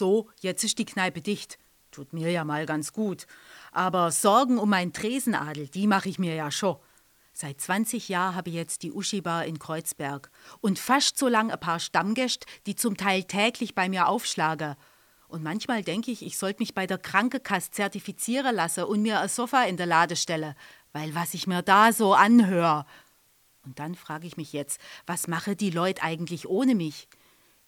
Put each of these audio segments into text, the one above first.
So, jetzt ist die Kneipe dicht. Tut mir ja mal ganz gut. Aber Sorgen um meinen Tresenadel, die mache ich mir ja schon. Seit 20 Jahren habe ich jetzt die Uschi-Bar in Kreuzberg. Und fast so lang ein paar Stammgäste, die zum Teil täglich bei mir aufschlagen. Und manchmal denke ich, ich sollte mich bei der Krankenkasse zertifizieren lassen und mir ein Sofa in der Lade stellen. Weil was ich mir da so anhöre. Und dann frage ich mich jetzt, was mache die Leute eigentlich ohne mich?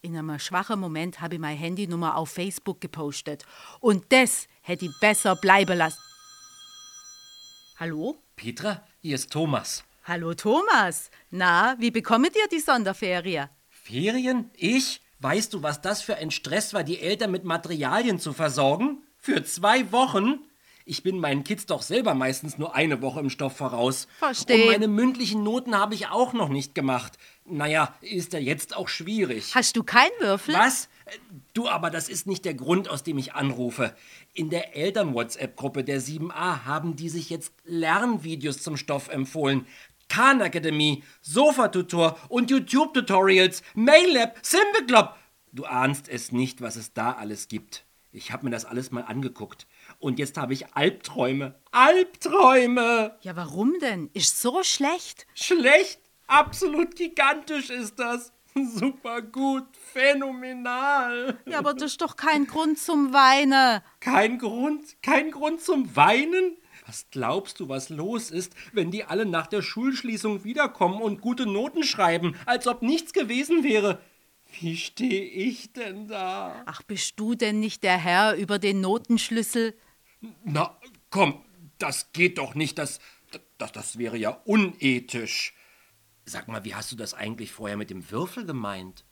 In einem schwachen Moment habe ich meine Handynummer auf Facebook gepostet. Und das hätte ich besser bleiben lassen. Hallo? Petra, hier ist Thomas. Hallo Thomas. Na, wie bekommt ihr die Sonderferie? Ferien? Ich? Weißt du, was das für ein Stress war, die Eltern mit Materialien zu versorgen? Für zwei Wochen? Ich bin meinen Kids doch selber meistens nur eine Woche im Stoff voraus. Versteh. Und meine mündlichen Noten habe ich auch noch nicht gemacht. Naja, ist ja jetzt auch schwierig. Hast du keinen Würfel? Was? Du, aber das ist nicht der Grund, aus dem ich anrufe. In der Eltern-WhatsApp-Gruppe der 7a haben die sich jetzt Lernvideos zum Stoff empfohlen. Khan Academy, Sofa-Tutor und YouTube-Tutorials, Maillab, Simple Club. Du ahnst es nicht, was es da alles gibt. Ich habe mir das alles mal angeguckt. Und jetzt habe ich Albträume. Albträume! Ja, warum denn? Ist so schlecht. Schlecht? Absolut gigantisch ist das. Super gut, phänomenal. Ja, aber das ist doch kein Grund zum Weinen. Kein Grund, kein Grund zum Weinen? Was glaubst du, was los ist, wenn die alle nach der Schulschließung wiederkommen und gute Noten schreiben, als ob nichts gewesen wäre? Wie stehe ich denn da? Ach, bist du denn nicht der Herr über den Notenschlüssel? Na, komm, das geht doch nicht, das, das, das wäre ja unethisch. Sag mal, wie hast du das eigentlich vorher mit dem Würfel gemeint?